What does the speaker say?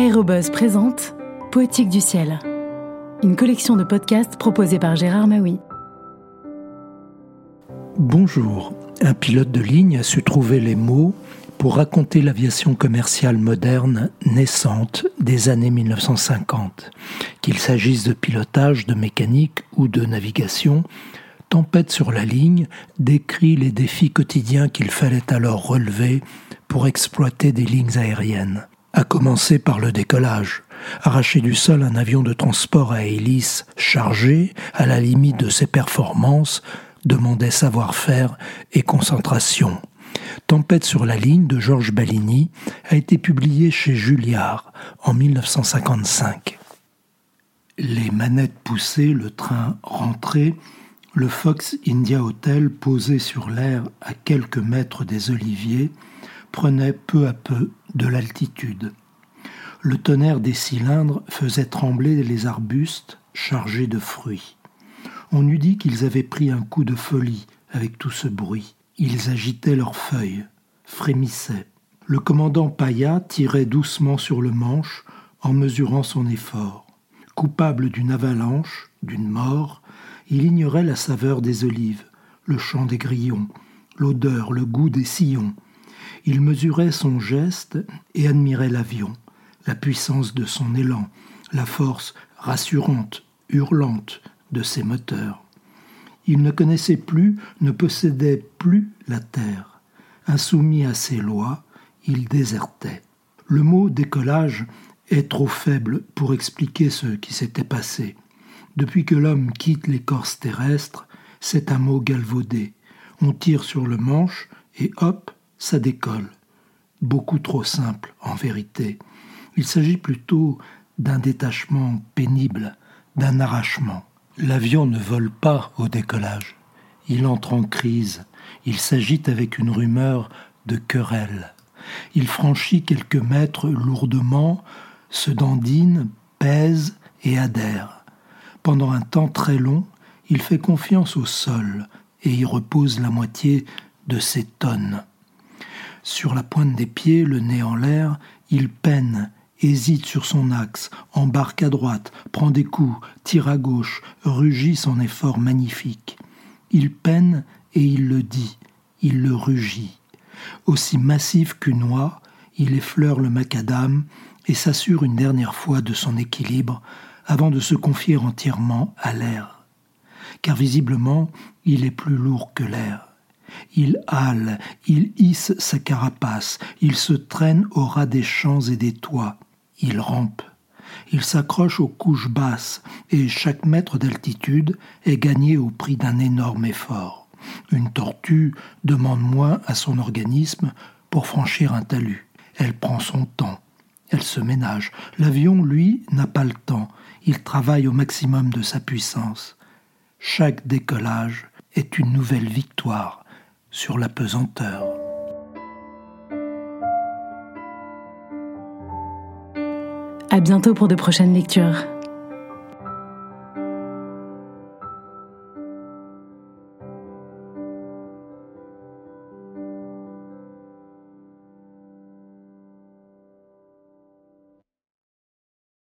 Aérobuzz présente Poétique du ciel, une collection de podcasts proposée par Gérard Maui. Bonjour, un pilote de ligne a su trouver les mots pour raconter l'aviation commerciale moderne naissante des années 1950. Qu'il s'agisse de pilotage, de mécanique ou de navigation, Tempête sur la ligne décrit les défis quotidiens qu'il fallait alors relever pour exploiter des lignes aériennes à commencer par le décollage. Arracher du sol un avion de transport à hélice chargé, à la limite de ses performances, demandait savoir-faire et concentration. Tempête sur la ligne de Georges Ballini a été publié chez Julliard en 1955. Les manettes poussées, le train rentré, le Fox India Hotel posé sur l'air à quelques mètres des oliviers, prenait peu à peu de l'altitude. Le tonnerre des cylindres faisait trembler les arbustes chargés de fruits. On eût dit qu'ils avaient pris un coup de folie avec tout ce bruit. Ils agitaient leurs feuilles, frémissaient. Le commandant Paya tirait doucement sur le manche en mesurant son effort. Coupable d'une avalanche, d'une mort, il ignorait la saveur des olives, le chant des grillons, l'odeur, le goût des sillons, il mesurait son geste et admirait l'avion, la puissance de son élan, la force rassurante, hurlante de ses moteurs. Il ne connaissait plus, ne possédait plus la terre. Insoumis à ses lois, il désertait. Le mot décollage est trop faible pour expliquer ce qui s'était passé. Depuis que l'homme quitte l'écorce terrestre, c'est un mot galvaudé. On tire sur le manche et hop, ça décolle. Beaucoup trop simple, en vérité. Il s'agit plutôt d'un détachement pénible, d'un arrachement. L'avion ne vole pas au décollage. Il entre en crise. Il s'agite avec une rumeur de querelle. Il franchit quelques mètres lourdement, se dandine, pèse et adhère. Pendant un temps très long, il fait confiance au sol et y repose la moitié de ses tonnes. Sur la pointe des pieds, le nez en l'air, il peine, hésite sur son axe, embarque à droite, prend des coups, tire à gauche, rugit son effort magnifique. Il peine et il le dit, il le rugit. Aussi massif qu'une oie, il effleure le macadam et s'assure une dernière fois de son équilibre avant de se confier entièrement à l'air. Car visiblement, il est plus lourd que l'air. Il hale, il hisse sa carapace, il se traîne au ras des champs et des toits, il rampe. Il s'accroche aux couches basses, et chaque mètre d'altitude est gagné au prix d'un énorme effort. Une tortue demande moins à son organisme pour franchir un talus. Elle prend son temps, elle se ménage. L'avion, lui, n'a pas le temps, il travaille au maximum de sa puissance. Chaque décollage est une nouvelle victoire sur la pesanteur. À bientôt pour de prochaines lectures.